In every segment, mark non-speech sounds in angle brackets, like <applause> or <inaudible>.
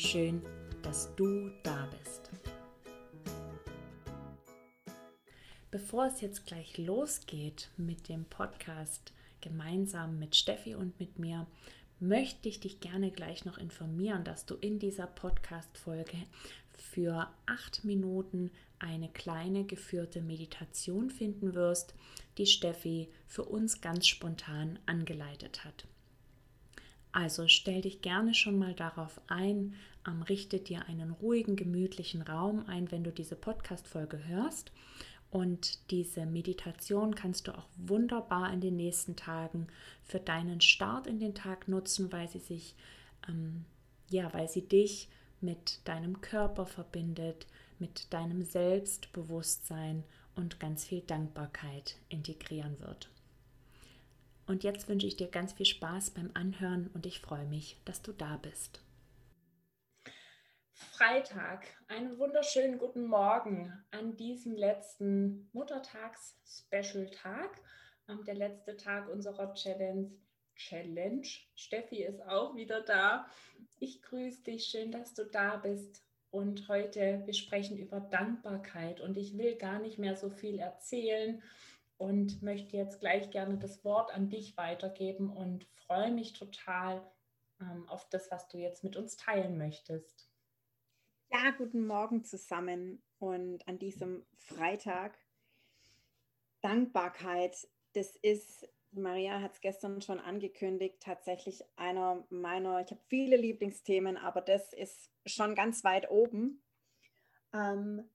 Schön, dass du da bist. Bevor es jetzt gleich losgeht mit dem Podcast gemeinsam mit Steffi und mit mir, möchte ich dich gerne gleich noch informieren, dass du in dieser Podcast-Folge für acht Minuten eine kleine geführte Meditation finden wirst, die Steffi für uns ganz spontan angeleitet hat. Also stell dich gerne schon mal darauf ein, ähm, richte dir einen ruhigen, gemütlichen Raum ein, wenn du diese Podcast-Folge hörst. Und diese Meditation kannst du auch wunderbar in den nächsten Tagen für deinen Start in den Tag nutzen, weil sie sich, ähm, ja, weil sie dich mit deinem Körper verbindet, mit deinem Selbstbewusstsein und ganz viel Dankbarkeit integrieren wird. Und jetzt wünsche ich dir ganz viel Spaß beim Anhören und ich freue mich, dass du da bist. Freitag, einen wunderschönen guten Morgen an diesem letzten Muttertags-Special-Tag, ähm, der letzte Tag unserer Challenge. Challenge. Steffi ist auch wieder da. Ich grüße dich, schön, dass du da bist. Und heute, wir sprechen über Dankbarkeit und ich will gar nicht mehr so viel erzählen und möchte jetzt gleich gerne das Wort an dich weitergeben und freue mich total ähm, auf das, was du jetzt mit uns teilen möchtest. Ja, guten Morgen zusammen und an diesem Freitag. Dankbarkeit, das ist, Maria hat es gestern schon angekündigt, tatsächlich einer meiner, ich habe viele Lieblingsthemen, aber das ist schon ganz weit oben. Ähm,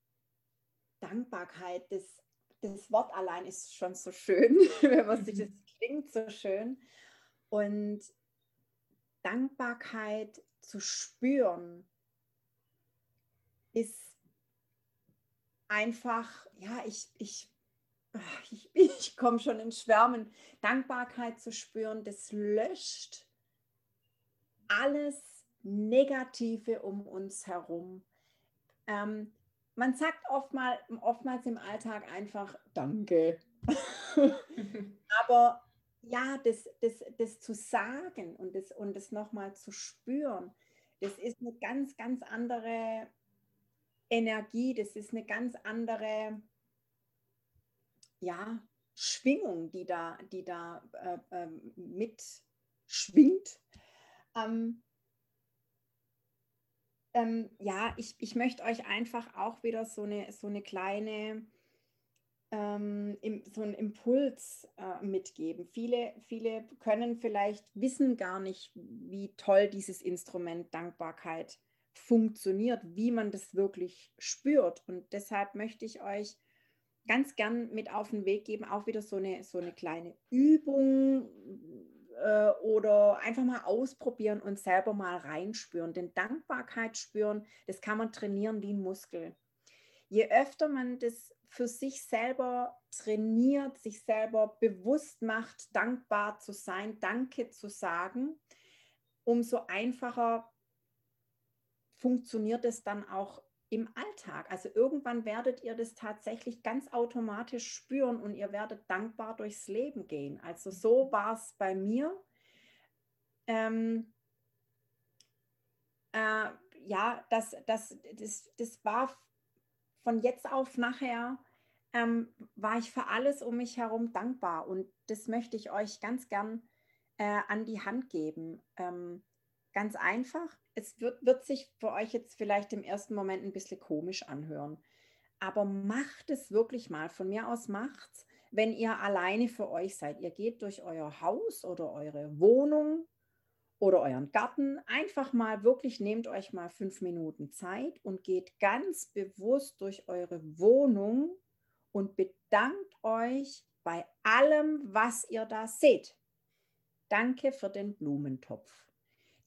Dankbarkeit, das das Wort allein ist schon so schön, <laughs> wenn man sich das klingt so schön. Und Dankbarkeit zu spüren ist einfach, ja, ich, ich, ich, <laughs> ich komme schon ins Schwärmen. Dankbarkeit zu spüren, das löscht alles Negative um uns herum. Ähm, man sagt oftmal, oftmals im Alltag einfach Danke. <laughs> Aber ja, das, das, das zu sagen und das, und das nochmal zu spüren, das ist eine ganz, ganz andere Energie, das ist eine ganz andere ja, Schwingung, die da, die da äh, äh, mitschwingt. Ähm, ähm, ja, ich, ich möchte euch einfach auch wieder so eine, so eine kleine, ähm, im, so einen Impuls äh, mitgeben. Viele, viele können vielleicht wissen gar nicht, wie toll dieses Instrument Dankbarkeit funktioniert, wie man das wirklich spürt. Und deshalb möchte ich euch ganz gern mit auf den Weg geben, auch wieder so eine, so eine kleine Übung, äh, oder einfach mal ausprobieren und selber mal reinspüren. Denn Dankbarkeit spüren, das kann man trainieren wie ein Muskel. Je öfter man das für sich selber trainiert, sich selber bewusst macht, dankbar zu sein, Danke zu sagen, umso einfacher funktioniert es dann auch im Alltag. Also irgendwann werdet ihr das tatsächlich ganz automatisch spüren und ihr werdet dankbar durchs Leben gehen. Also so war es bei mir. Ähm, äh, ja, das, das, das, das war von jetzt auf nachher, ähm, war ich für alles um mich herum dankbar. Und das möchte ich euch ganz gern äh, an die Hand geben. Ähm, ganz einfach es wird, wird sich für euch jetzt vielleicht im ersten Moment ein bisschen komisch anhören. Aber macht es wirklich mal. Von mir aus macht's, wenn ihr alleine für euch seid. Ihr geht durch euer Haus oder eure Wohnung oder euren Garten. Einfach mal wirklich nehmt euch mal fünf Minuten Zeit und geht ganz bewusst durch eure Wohnung und bedankt euch bei allem, was ihr da seht. Danke für den Blumentopf.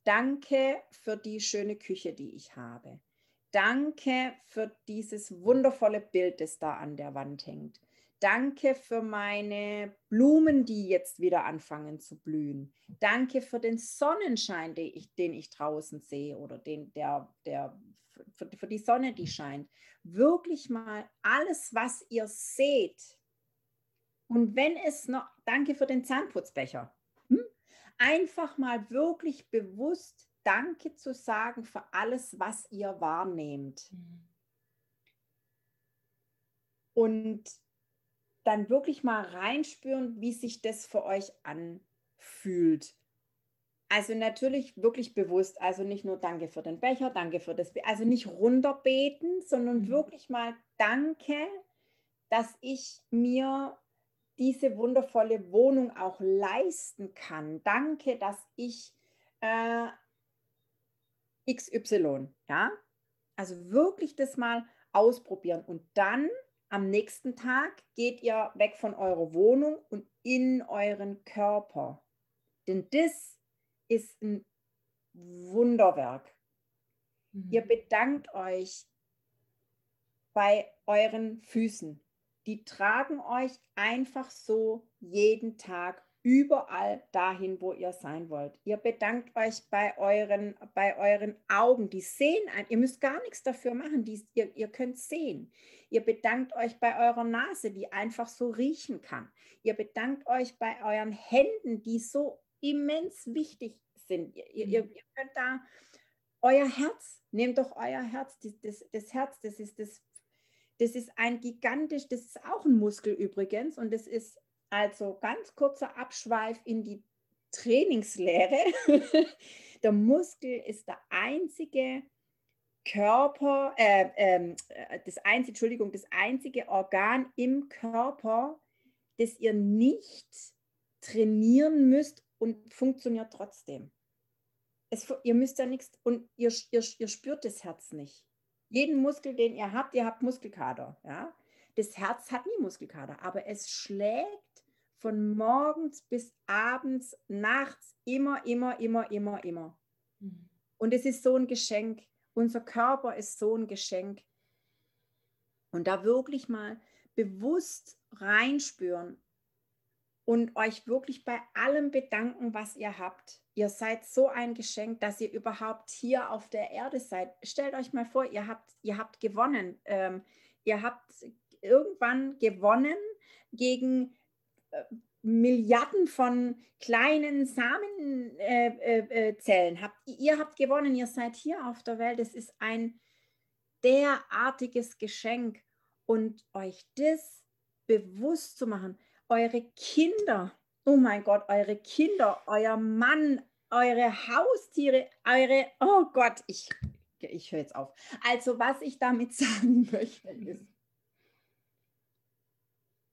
Danke für die schöne Küche, die ich habe. Danke für dieses wundervolle Bild, das da an der Wand hängt. Danke für meine Blumen, die jetzt wieder anfangen zu blühen. Danke für den Sonnenschein, den ich, den ich draußen sehe oder den, der, der, für, für die Sonne, die scheint. Wirklich mal alles, was ihr seht. Und wenn es noch, danke für den Zahnputzbecher. Einfach mal wirklich bewusst Danke zu sagen für alles, was ihr wahrnehmt. Mhm. Und dann wirklich mal reinspüren, wie sich das für euch anfühlt. Also natürlich wirklich bewusst, also nicht nur Danke für den Becher, Danke für das, Be also nicht runterbeten, sondern mhm. wirklich mal Danke, dass ich mir diese wundervolle Wohnung auch leisten kann. Danke, dass ich äh, XY, ja. Also wirklich das mal ausprobieren und dann am nächsten Tag geht ihr weg von eurer Wohnung und in euren Körper. Denn das ist ein Wunderwerk. Mhm. Ihr bedankt euch bei euren Füßen. Die tragen euch einfach so jeden Tag überall dahin, wo ihr sein wollt. Ihr bedankt euch bei euren, bei euren Augen, die sehen ein. Ihr müsst gar nichts dafür machen, die, ihr, ihr könnt sehen. Ihr bedankt euch bei eurer Nase, die einfach so riechen kann. Ihr bedankt euch bei euren Händen, die so immens wichtig sind. Ihr, ihr, ihr mhm. könnt da euer Herz, nehmt doch euer Herz, das, das, das Herz, das ist das das ist ein gigantisch, das ist auch ein Muskel übrigens und das ist also ganz kurzer Abschweif in die Trainingslehre. <laughs> der Muskel ist der einzige Körper, äh, ähm, äh, das einzige, Entschuldigung, das einzige Organ im Körper, das ihr nicht trainieren müsst und funktioniert trotzdem. Es, ihr müsst ja nichts und ihr, ihr, ihr spürt das Herz nicht. Jeden Muskel, den ihr habt, ihr habt Muskelkater. Ja? Das Herz hat nie Muskelkater, aber es schlägt von morgens bis abends, nachts, immer, immer, immer, immer, immer. Mhm. Und es ist so ein Geschenk. Unser Körper ist so ein Geschenk. Und da wirklich mal bewusst reinspüren und euch wirklich bei allem bedanken, was ihr habt. Ihr seid so ein Geschenk, dass ihr überhaupt hier auf der Erde seid. Stellt euch mal vor, ihr habt, ihr habt gewonnen. Ähm, ihr habt irgendwann gewonnen gegen Milliarden von kleinen Samenzellen äh, äh, äh habt. Ihr habt gewonnen, ihr seid hier auf der Welt. Es ist ein derartiges Geschenk und euch das bewusst zu machen. Eure Kinder, oh mein Gott, eure Kinder, euer Mann, eure Haustiere, eure, oh Gott, ich, ich höre jetzt auf. Also was ich damit <laughs> sagen möchte ist,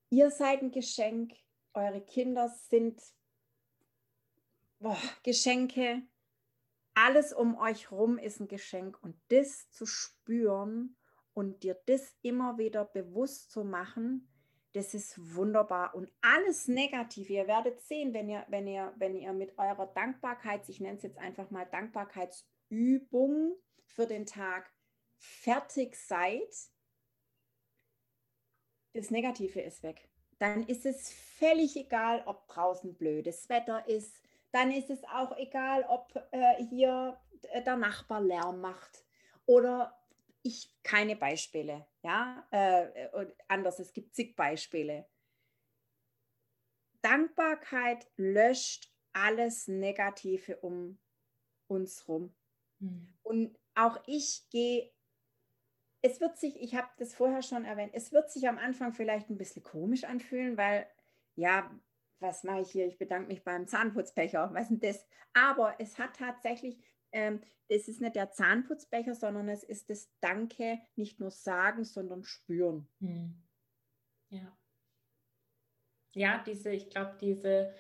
ihr seid ein Geschenk eure Kinder sind boah, Geschenke. Alles um euch rum ist ein Geschenk und das zu spüren und dir das immer wieder bewusst zu machen, das ist wunderbar und alles Negative. Ihr werdet sehen, wenn ihr, wenn ihr, wenn ihr mit eurer Dankbarkeit, ich nenne es jetzt einfach mal Dankbarkeitsübung für den Tag fertig seid, das Negative ist weg dann ist es völlig egal, ob draußen blödes Wetter ist. Dann ist es auch egal, ob äh, hier der Nachbar Lärm macht oder ich keine Beispiele. Ja, äh, anders, es gibt zig Beispiele. Dankbarkeit löscht alles Negative um uns rum. Mhm. Und auch ich gehe es wird sich, ich habe das vorher schon erwähnt, es wird sich am Anfang vielleicht ein bisschen komisch anfühlen, weil, ja, was mache ich hier? Ich bedanke mich beim Zahnputzbecher, was ist denn das? Aber es hat tatsächlich, ähm, es ist nicht der Zahnputzbecher, sondern es ist das Danke, nicht nur sagen, sondern spüren. Hm. Ja. Ja, diese, ich glaube, diese,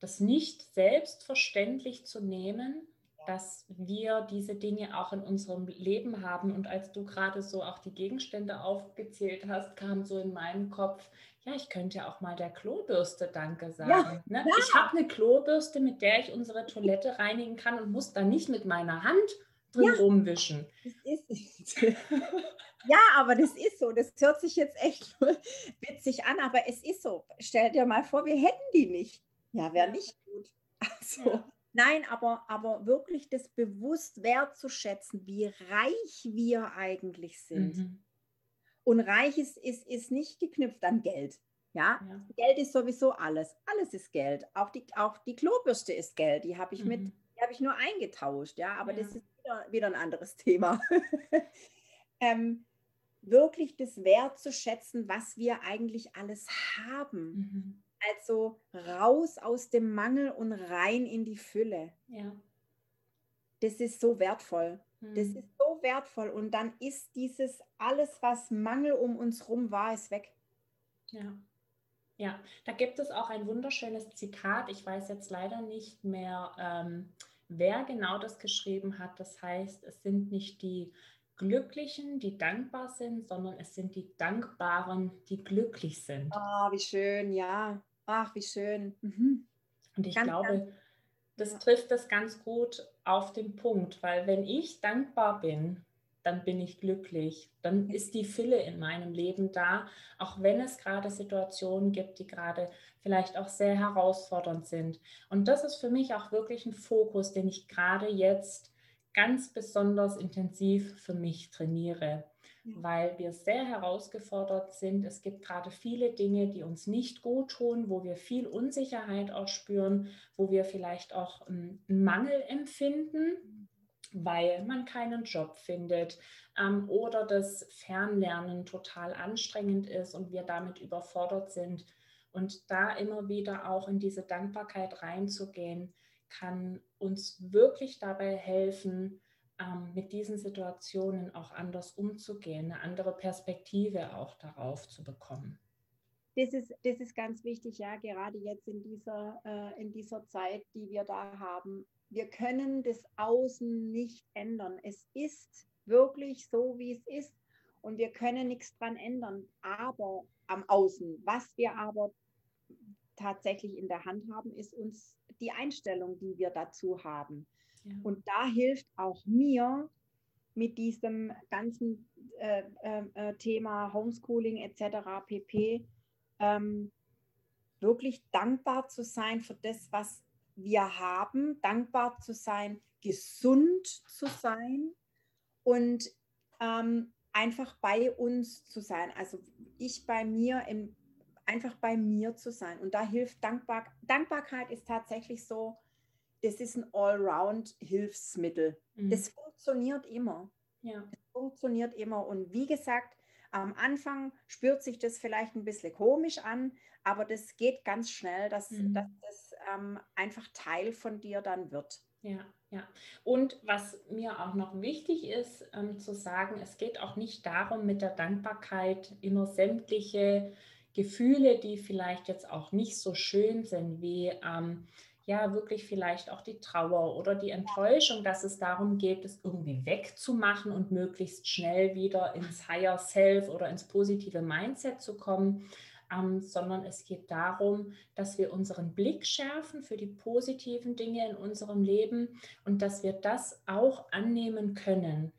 das nicht selbstverständlich zu nehmen, dass wir diese Dinge auch in unserem Leben haben. Und als du gerade so auch die Gegenstände aufgezählt hast, kam so in meinem Kopf, ja, ich könnte ja auch mal der Klobürste Danke sagen. Ja, ne? ja. Ich habe eine Klobürste, mit der ich unsere Toilette reinigen kann und muss dann nicht mit meiner Hand drin ja, rumwischen. <laughs> Ja, aber das ist so. Das hört sich jetzt echt <laughs> witzig an, aber es ist so. Stell dir mal vor, wir hätten die nicht. Ja, wäre nicht gut. <laughs> Also, nein, aber, aber wirklich das bewusst wertzuschätzen, wie reich wir eigentlich sind. Mhm. Und reich ist, ist, ist nicht geknüpft an Geld. Ja? ja? Geld ist sowieso alles. Alles ist Geld. Auch die, auch die Klobürste ist Geld. Die habe ich mhm. mit, die habe ich nur eingetauscht. Ja, aber ja. das ist wieder, wieder ein anderes Thema. <laughs> ähm, wirklich das Wert zu schätzen, was wir eigentlich alles haben. Mhm. Also raus aus dem Mangel und rein in die Fülle. Ja. Das ist so wertvoll. Das hm. ist so wertvoll. Und dann ist dieses alles, was Mangel um uns rum war, ist weg. Ja. Ja, da gibt es auch ein wunderschönes Zitat. Ich weiß jetzt leider nicht mehr, ähm, wer genau das geschrieben hat. Das heißt, es sind nicht die Glücklichen, die dankbar sind, sondern es sind die Dankbaren, die glücklich sind. Ah, oh, wie schön, ja. Ach, wie schön. Mhm. Und ich ganz, glaube, ganz das ja. trifft das ganz gut auf den Punkt, weil wenn ich dankbar bin, dann bin ich glücklich, dann ist die Fülle in meinem Leben da, auch wenn es gerade Situationen gibt, die gerade vielleicht auch sehr herausfordernd sind. Und das ist für mich auch wirklich ein Fokus, den ich gerade jetzt ganz besonders intensiv für mich trainiere weil wir sehr herausgefordert sind. Es gibt gerade viele Dinge, die uns nicht gut tun, wo wir viel Unsicherheit auch spüren, wo wir vielleicht auch einen Mangel empfinden, weil man keinen Job findet ähm, oder das Fernlernen total anstrengend ist und wir damit überfordert sind. Und da immer wieder auch in diese Dankbarkeit reinzugehen, kann uns wirklich dabei helfen, ähm, mit diesen Situationen auch anders umzugehen, eine andere Perspektive auch darauf zu bekommen. Das ist, das ist ganz wichtig, ja, gerade jetzt in dieser, äh, in dieser Zeit, die wir da haben. Wir können das Außen nicht ändern. Es ist wirklich so, wie es ist und wir können nichts dran ändern, aber am Außen. Was wir aber tatsächlich in der Hand haben, ist uns die Einstellung, die wir dazu haben. Und da hilft auch mir mit diesem ganzen äh, äh, äh Thema Homeschooling etc. pp. Ähm, wirklich dankbar zu sein für das, was wir haben, dankbar zu sein, gesund zu sein und ähm, einfach bei uns zu sein. Also ich bei mir, im, einfach bei mir zu sein. Und da hilft Dankbar Dankbarkeit ist tatsächlich so, das ist ein Allround-Hilfsmittel. Mhm. Das funktioniert immer. Ja. Das funktioniert immer. Und wie gesagt, am Anfang spürt sich das vielleicht ein bisschen komisch an, aber das geht ganz schnell, dass, mhm. dass das ähm, einfach Teil von dir dann wird. Ja, ja. Und was mir auch noch wichtig ist ähm, zu sagen, es geht auch nicht darum, mit der Dankbarkeit immer sämtliche Gefühle, die vielleicht jetzt auch nicht so schön sind, wie ähm, ja wirklich vielleicht auch die Trauer oder die Enttäuschung, dass es darum geht, es irgendwie wegzumachen und möglichst schnell wieder ins Higher Self oder ins positive Mindset zu kommen, ähm, sondern es geht darum, dass wir unseren Blick schärfen für die positiven Dinge in unserem Leben und dass wir das auch annehmen können,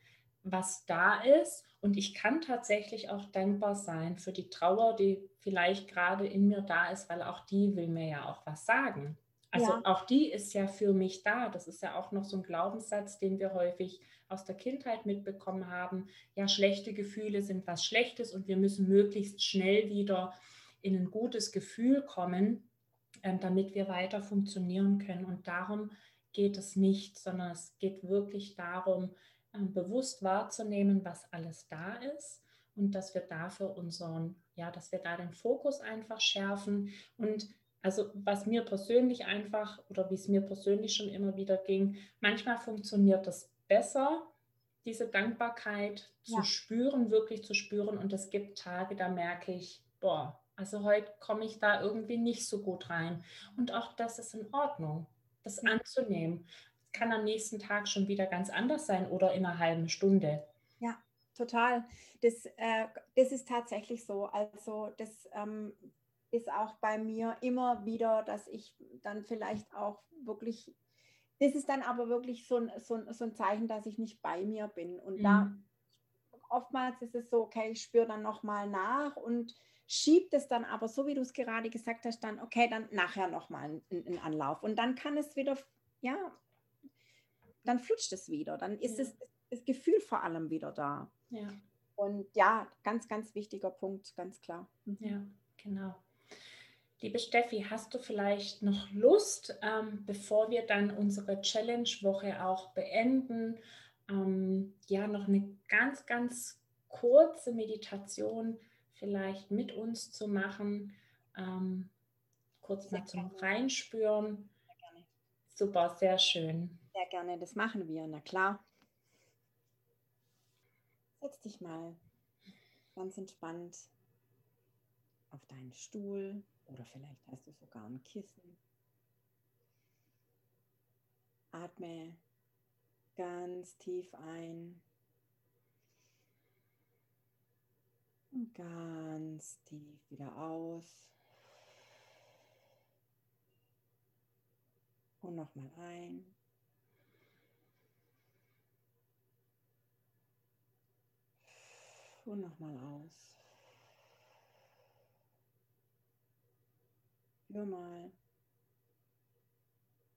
was da ist. Und ich kann tatsächlich auch dankbar sein für die Trauer, die vielleicht gerade in mir da ist, weil auch die will mir ja auch was sagen. Also ja. auch die ist ja für mich da. Das ist ja auch noch so ein Glaubenssatz, den wir häufig aus der Kindheit mitbekommen haben. Ja, schlechte Gefühle sind was Schlechtes und wir müssen möglichst schnell wieder in ein gutes Gefühl kommen, ähm, damit wir weiter funktionieren können. Und darum geht es nicht, sondern es geht wirklich darum, bewusst wahrzunehmen, was alles da ist und dass wir dafür unseren, ja, dass wir da den Fokus einfach schärfen und also was mir persönlich einfach oder wie es mir persönlich schon immer wieder ging, manchmal funktioniert das besser, diese Dankbarkeit zu ja. spüren, wirklich zu spüren. Und es gibt Tage, da merke ich, boah, also heute komme ich da irgendwie nicht so gut rein. Und auch das ist in Ordnung, das anzunehmen. Kann am nächsten Tag schon wieder ganz anders sein oder in einer halben Stunde. Ja, total. Das, äh, das ist tatsächlich so. Also das ähm, ist auch bei mir immer wieder, dass ich dann vielleicht auch wirklich, das ist dann aber wirklich so ein, so ein, so ein Zeichen, dass ich nicht bei mir bin. Und mhm. da oftmals ist es so, okay, ich spüre dann nochmal nach und schiebt es dann aber, so wie du es gerade gesagt hast, dann, okay, dann nachher nochmal einen Anlauf. Und dann kann es wieder, ja, dann flutscht es wieder. Dann ist ja. es das Gefühl vor allem wieder da. Ja. Und ja, ganz, ganz wichtiger Punkt, ganz klar. Mhm. Ja, genau. Liebe Steffi, hast du vielleicht noch Lust, ähm, bevor wir dann unsere Challenge-Woche auch beenden, ähm, ja, noch eine ganz, ganz kurze Meditation vielleicht mit uns zu machen? Ähm, kurz mal zum. Reinspüren. Super, sehr schön. Sehr gerne, das machen wir, na klar. Setz dich mal ganz entspannt auf deinen Stuhl oder vielleicht hast du sogar ein Kissen. Atme ganz tief ein und ganz tief wieder aus. Und nochmal ein. Und nochmal aus. Spür mal,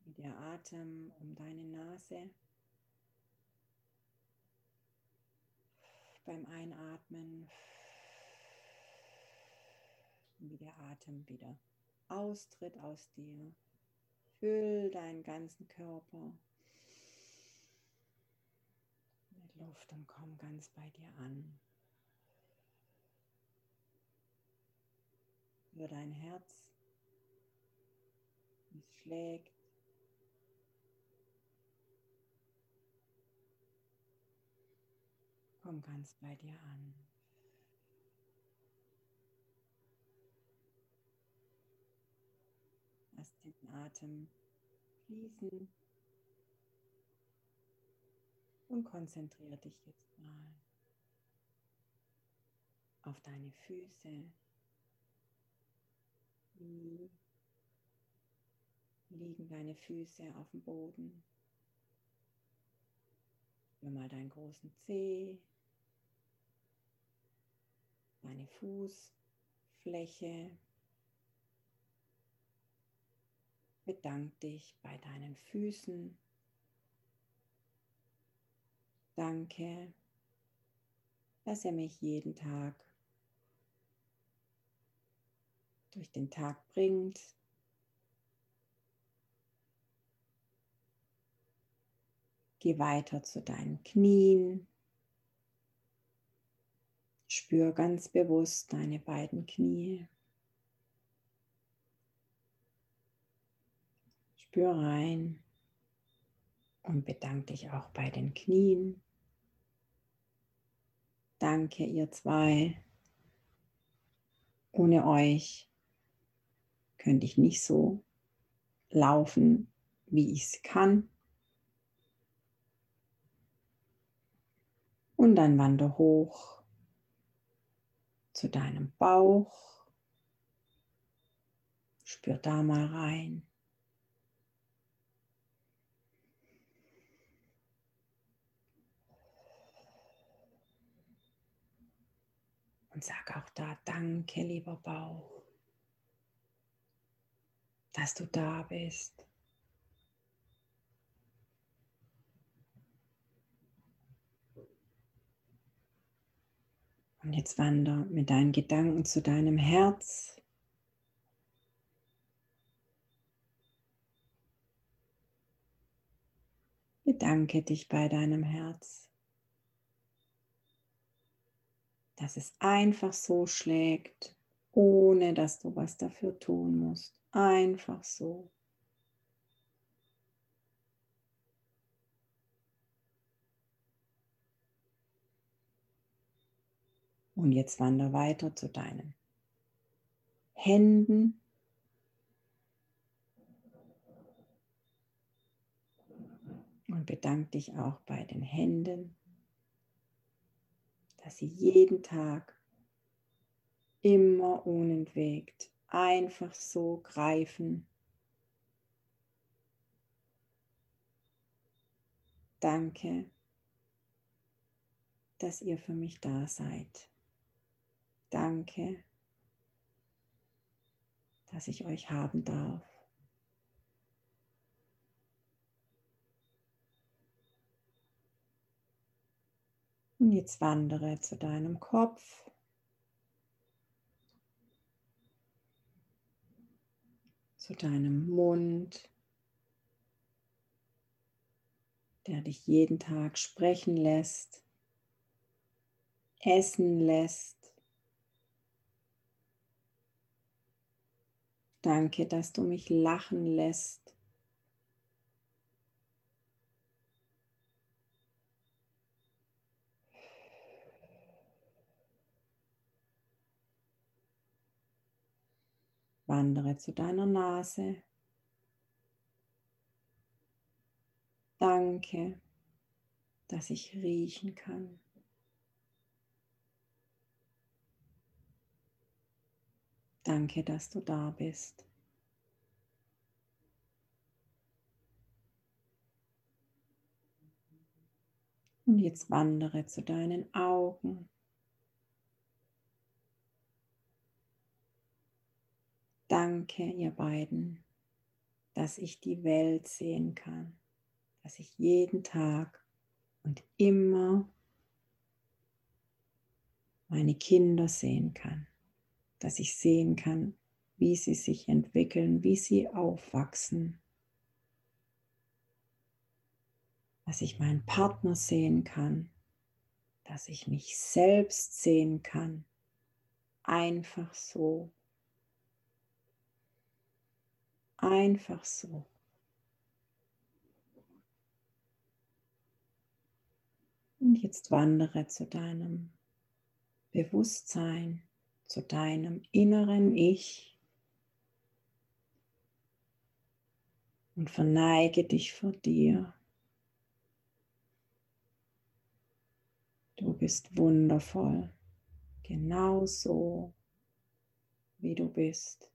wie der Atem um deine Nase beim Einatmen, wie der Atem wieder austritt aus dir. Füll deinen ganzen Körper mit Luft und komm ganz bei dir an. Über dein Herz wie es schlägt. Komm ganz bei dir an. Lass den Atem fließen und konzentriere dich jetzt mal auf deine Füße. Wie liegen deine Füße auf dem Boden. Spür mal deinen großen Zeh, deine Fußfläche. Bedank dich bei deinen Füßen. Danke, dass er mich jeden Tag durch den Tag bringt, Geh weiter zu deinen Knien. Spür ganz bewusst deine beiden Knie. Spür rein und bedanke dich auch bei den Knien. Danke, ihr zwei. Ohne euch könnte ich nicht so laufen, wie ich es kann. Und dann wander hoch zu deinem Bauch. Spür da mal rein. Und sag auch da Danke, lieber Bauch, dass du da bist. Und jetzt wander mit deinen Gedanken zu deinem Herz. Bedanke dich bei deinem Herz, dass es einfach so schlägt, ohne dass du was dafür tun musst. Einfach so. Und jetzt wander weiter zu deinen Händen. Und bedank dich auch bei den Händen, dass sie jeden Tag immer unentwegt einfach so greifen. Danke, dass ihr für mich da seid. Danke, dass ich euch haben darf. Und jetzt wandere zu deinem Kopf. Zu deinem Mund, der dich jeden Tag sprechen lässt, essen lässt. Danke, dass du mich lachen lässt. Wandere zu deiner Nase. Danke, dass ich riechen kann. Danke, dass du da bist. Und jetzt wandere zu deinen Augen. Danke, ihr beiden, dass ich die Welt sehen kann, dass ich jeden Tag und immer meine Kinder sehen kann, dass ich sehen kann, wie sie sich entwickeln, wie sie aufwachsen, dass ich meinen Partner sehen kann, dass ich mich selbst sehen kann, einfach so Einfach so. Und jetzt wandere zu deinem Bewusstsein, zu deinem inneren Ich und verneige dich vor dir. Du bist wundervoll, genau so, wie du bist.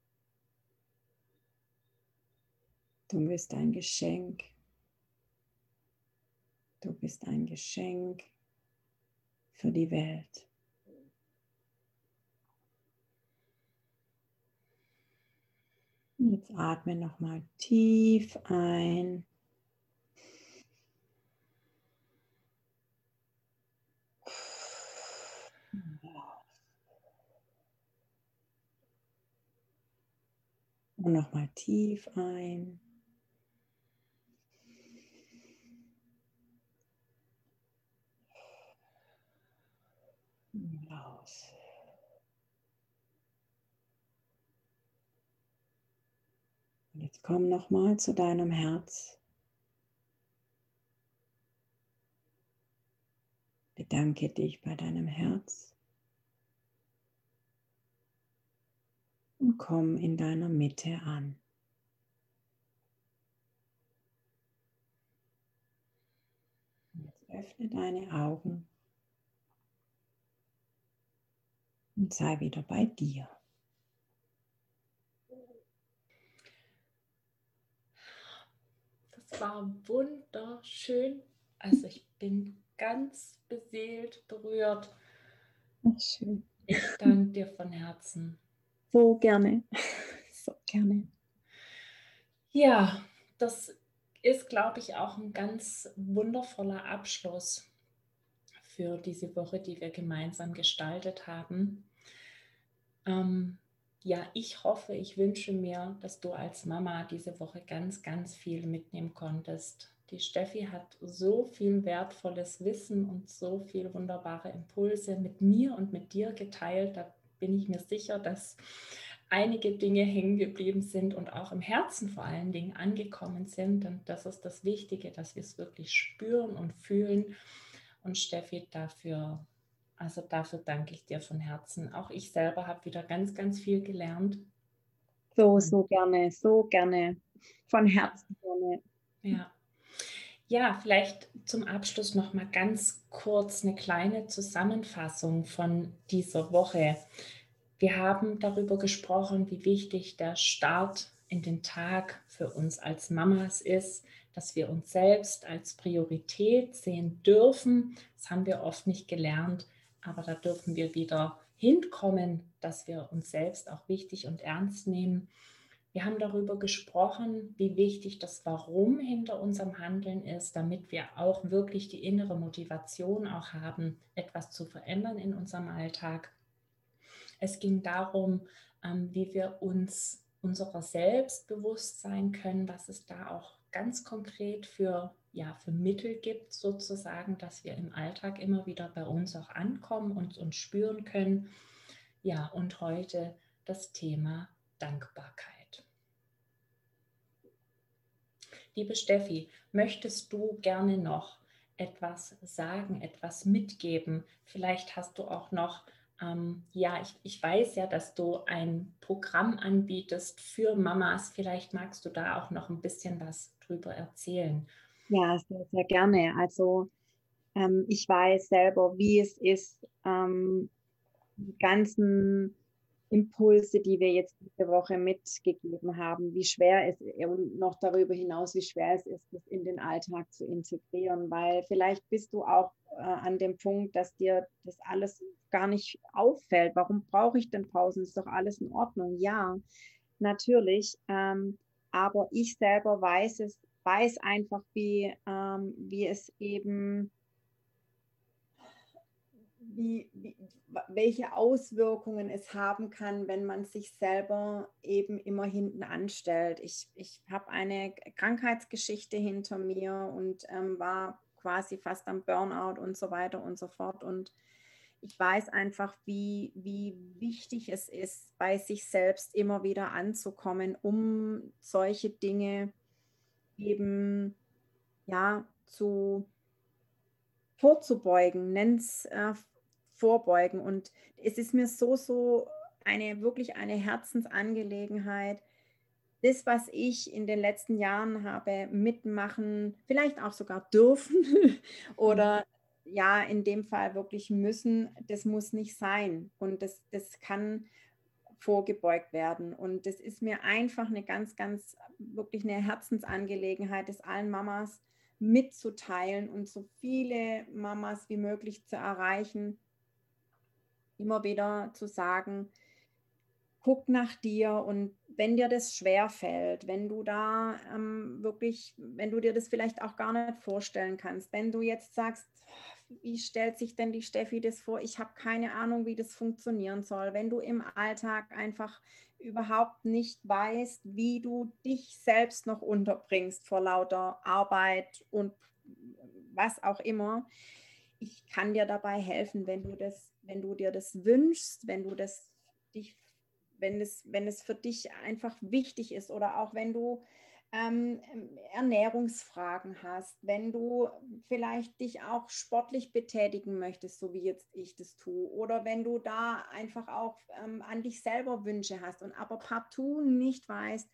Du bist ein Geschenk. Du bist ein Geschenk für die Welt. Jetzt atme nochmal tief ein. Und nochmal tief ein. Aus. Und jetzt komm noch mal zu deinem Herz. Bedanke dich bei deinem Herz. Und komm in deiner Mitte an. Jetzt öffne deine Augen. und sei wieder bei dir. Das war wunderschön. Also ich bin ganz beseelt, berührt. Ach, schön. Ich danke dir von Herzen. So gerne. <laughs> So gerne. Ja, das ist, glaube ich, auch ein ganz wundervoller Abschluss für diese Woche, die wir gemeinsam gestaltet haben. Ähm, ja, ich hoffe, ich wünsche mir, dass du als Mama diese Woche ganz, ganz viel mitnehmen konntest. Die Steffi hat so viel wertvolles Wissen und so viele wunderbare Impulse mit mir und mit dir geteilt. Da bin ich mir sicher, dass einige Dinge hängen geblieben sind und auch im Herzen vor allen Dingen angekommen sind. Und das ist das Wichtige, dass wir es wirklich spüren und fühlen und Steffi, dafür, also dafür danke ich dir von Herzen. Auch ich selber habe wieder ganz, ganz viel gelernt. So, so gerne, so gerne. Von Herzen gerne. Ja. Ja, vielleicht zum Abschluss noch mal ganz kurz eine kleine Zusammenfassung von dieser Woche. Wir haben darüber gesprochen, wie wichtig der Start in den Tag für uns als Mamas ist, dass wir uns selbst als Priorität sehen dürfen. Das haben wir oft nicht gelernt, aber da dürfen wir wieder hinkommen, dass wir uns selbst auch wichtig und ernst nehmen. Wir haben darüber gesprochen, wie wichtig das Warum hinter unserem Handeln ist, damit wir auch wirklich die innere Motivation auch haben, etwas zu verändern in unserem Alltag. Es ging darum, ähm, wie wir uns unserer selbst bewusst sein können, was es da auch ganz konkret für, ja, für Mittel gibt, sozusagen, dass wir im Alltag immer wieder bei uns auch ankommen und uns spüren können. Ja, und heute das Thema Dankbarkeit. Liebe Steffi, möchtest du gerne noch etwas sagen, etwas mitgeben? Vielleicht hast du auch noch ähm, ja, ich, ich weiß ja, dass du ein Programm anbietest für Mamas. Vielleicht magst du da auch noch ein bisschen was drüber erzählen. Ja, sehr, sehr gerne. Also ähm, ich weiß selber, wie es ist, ähm, die ganzen Impulse, die wir jetzt diese Woche mitgegeben haben, wie schwer es und noch darüber hinaus, wie schwer es ist, das in den Alltag zu integrieren, weil vielleicht bist du auch äh, an dem Punkt, dass dir das alles gar nicht auffällt. Warum brauche ich denn Pausen? Ist doch alles in Ordnung. Ja, natürlich. Ähm, aber ich selber weiß es, weiß einfach, wie, ähm, wie es eben wie, wie, welche Auswirkungen es haben kann, wenn man sich selber eben immer hinten anstellt. Ich, ich habe eine Krankheitsgeschichte hinter mir und ähm, war quasi fast am Burnout und so weiter und so fort. Und ich weiß einfach, wie, wie wichtig es ist, bei sich selbst immer wieder anzukommen, um solche Dinge eben ja zu vorzubeugen, nenn es äh, vorbeugen. Und es ist mir so, so eine wirklich eine Herzensangelegenheit, das, was ich in den letzten Jahren habe mitmachen, vielleicht auch sogar dürfen <laughs> oder mhm. ja, in dem Fall wirklich müssen, das muss nicht sein. Und das, das kann vorgebeugt werden. Und das ist mir einfach eine ganz, ganz, wirklich eine Herzensangelegenheit, das allen Mamas mitzuteilen und so viele Mamas wie möglich zu erreichen, immer wieder zu sagen, guck nach dir und wenn dir das schwer fällt, wenn du da ähm, wirklich, wenn du dir das vielleicht auch gar nicht vorstellen kannst, wenn du jetzt sagst, wie stellt sich denn die Steffi das vor? Ich habe keine Ahnung, wie das funktionieren soll. Wenn du im Alltag einfach überhaupt nicht weißt, wie du dich selbst noch unterbringst vor lauter Arbeit und was auch immer, ich kann dir dabei helfen, wenn du das wenn du dir das wünschst, wenn du das dich, wenn es, wenn es für dich einfach wichtig ist oder auch wenn du ähm, Ernährungsfragen hast, wenn du vielleicht dich auch sportlich betätigen möchtest, so wie jetzt ich das tue, oder wenn du da einfach auch ähm, an dich selber Wünsche hast und aber partout nicht weißt,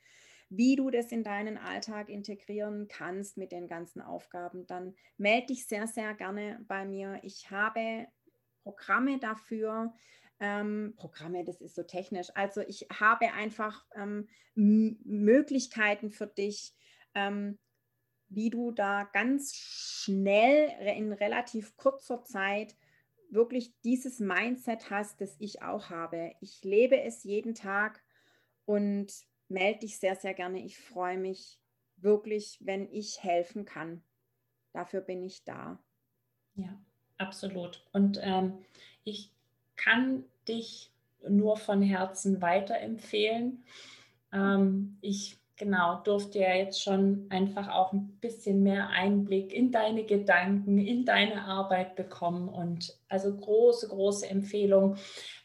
wie du das in deinen Alltag integrieren kannst mit den ganzen Aufgaben, dann melde dich sehr, sehr gerne bei mir. Ich habe Programme dafür. Ähm, Programme, das ist so technisch. Also ich habe einfach ähm, Möglichkeiten für dich, ähm, wie du da ganz schnell in relativ kurzer Zeit wirklich dieses Mindset hast, das ich auch habe. Ich lebe es jeden Tag und melde dich sehr, sehr gerne. Ich freue mich wirklich, wenn ich helfen kann. Dafür bin ich da. Ja absolut. Und ähm, ich kann dich nur von Herzen weiterempfehlen. Ähm, ich genau durfte ja jetzt schon einfach auch ein bisschen mehr Einblick in deine Gedanken, in deine Arbeit bekommen. Und also große, große Empfehlung.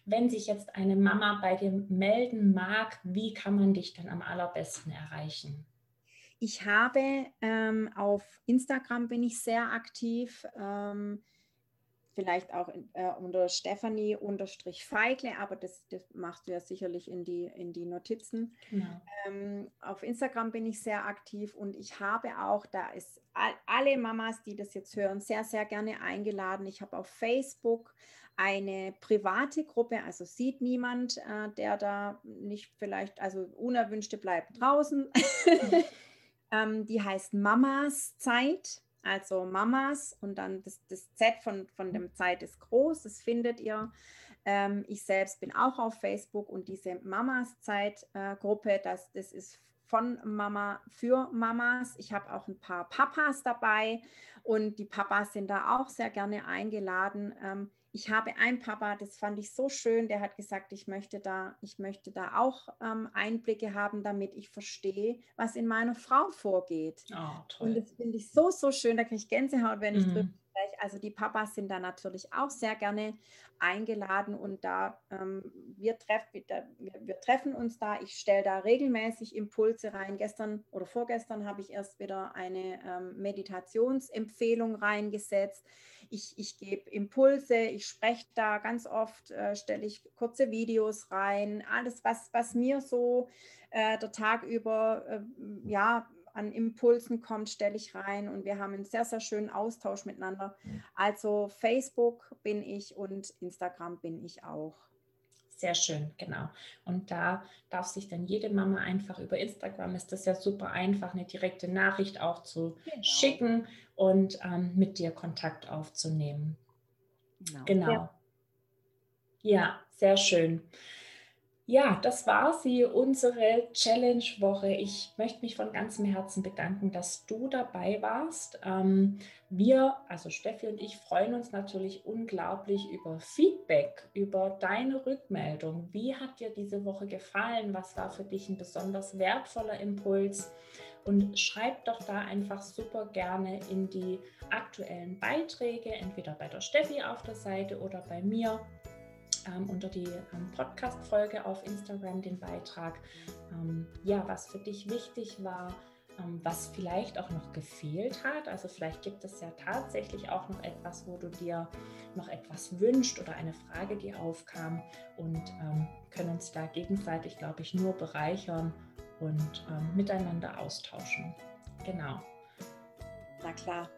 Wenn sich jetzt eine Mama bei dir melden mag, wie kann man dich dann am allerbesten erreichen? Ich habe ähm, auf Instagram bin ich sehr aktiv. Ähm, vielleicht auch äh, unter Stephanie unterstrich Feigle, aber das, das, machst du ja sicherlich in die, in die Notizen. Genau. Ähm, auf Instagram bin ich sehr aktiv und ich habe auch, da ist all, alle Mamas, die das jetzt hören, sehr, sehr gerne eingeladen. Ich habe auf Facebook eine private Gruppe, also sieht niemand, äh, der da nicht vielleicht, also Unerwünschte bleiben draußen. <laughs> ähm, die heißt Mamas Zeit, also Mamas und dann das, das Z von, von dem Zeit ist groß, das findet ihr. Ähm, ich selbst bin auch auf Facebook und diese Mamas Zeit äh, das, das ist von Mama für Mamas. Ich habe auch ein paar Papas dabei und die Papas sind da auch sehr gerne eingeladen. Ähm, ich habe einen Papa, das fand ich so schön, der hat gesagt, ich möchte da, ich möchte da auch ähm, Einblicke haben, damit ich verstehe, was in meiner Frau vorgeht. Oh, und das finde ich so, so schön, da kriege ich Gänsehaut, wenn ich mhm. drüber spreche. Also die Papas sind da natürlich auch sehr gerne eingeladen und da ähm, wir, treff, wir, wir, treffen uns da. Ich stelle da regelmäßig Impulse rein. Gestern oder vorgestern habe ich erst wieder eine ähm, Meditationsempfehlung reingesetzt. Ich, ich gebe Impulse, ich spreche da ganz oft, äh, stelle ich kurze Videos rein, alles, was, was mir so äh, der Tag über äh, ja, an Impulsen kommt, stelle ich rein und wir haben einen sehr, sehr schönen Austausch miteinander. Also Facebook bin ich und Instagram bin ich auch. Sehr schön, genau. Und da darf sich dann jede Mama einfach über Instagram, ist das ja super einfach, eine direkte Nachricht auch zu genau. schicken und ähm, mit dir Kontakt aufzunehmen. Genau. genau. Ja. ja, sehr schön. Ja, das war sie, unsere Challenge-Woche. Ich möchte mich von ganzem Herzen bedanken, dass du dabei warst. Ähm, wir, also Steffi und ich, freuen uns natürlich unglaublich über Feedback, über deine Rückmeldung. Wie hat dir diese Woche gefallen? Was war für dich ein besonders wertvoller Impuls? Und schreib doch da einfach super gerne in die aktuellen Beiträge, entweder bei der Steffi auf der Seite oder bei mir ähm, unter die ähm, Podcast-Folge auf Instagram den Beitrag, ähm, ja, was für dich wichtig war, ähm, was vielleicht auch noch gefehlt hat. Also vielleicht gibt es ja tatsächlich auch noch etwas, wo du dir noch etwas wünscht oder eine Frage, die aufkam und ähm, können uns da gegenseitig, glaube ich, nur bereichern und ähm, miteinander austauschen. Genau. Na klar.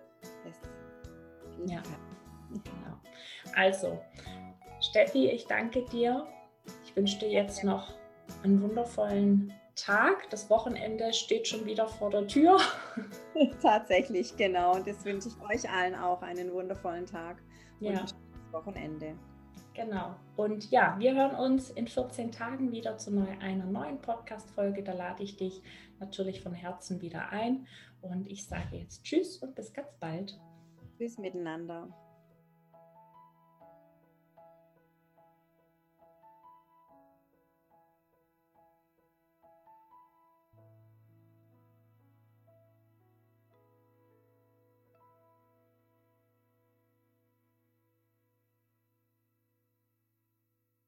ja. Genau. Also, Steffi, ich danke dir. Ich wünsche dir jetzt noch einen wundervollen Tag. Das Wochenende steht schon wieder vor der Tür. <laughs> Tatsächlich, genau. Und das wünsche ich euch allen auch einen wundervollen Tag und ja. ein Wochenende. Genau. Und ja, wir hören uns in 14 Tagen wieder zu einer neuen Podcast-Folge. Da lade ich dich natürlich von Herzen wieder ein. Und ich sage jetzt Tschüss und bis ganz bald. Tschüss miteinander.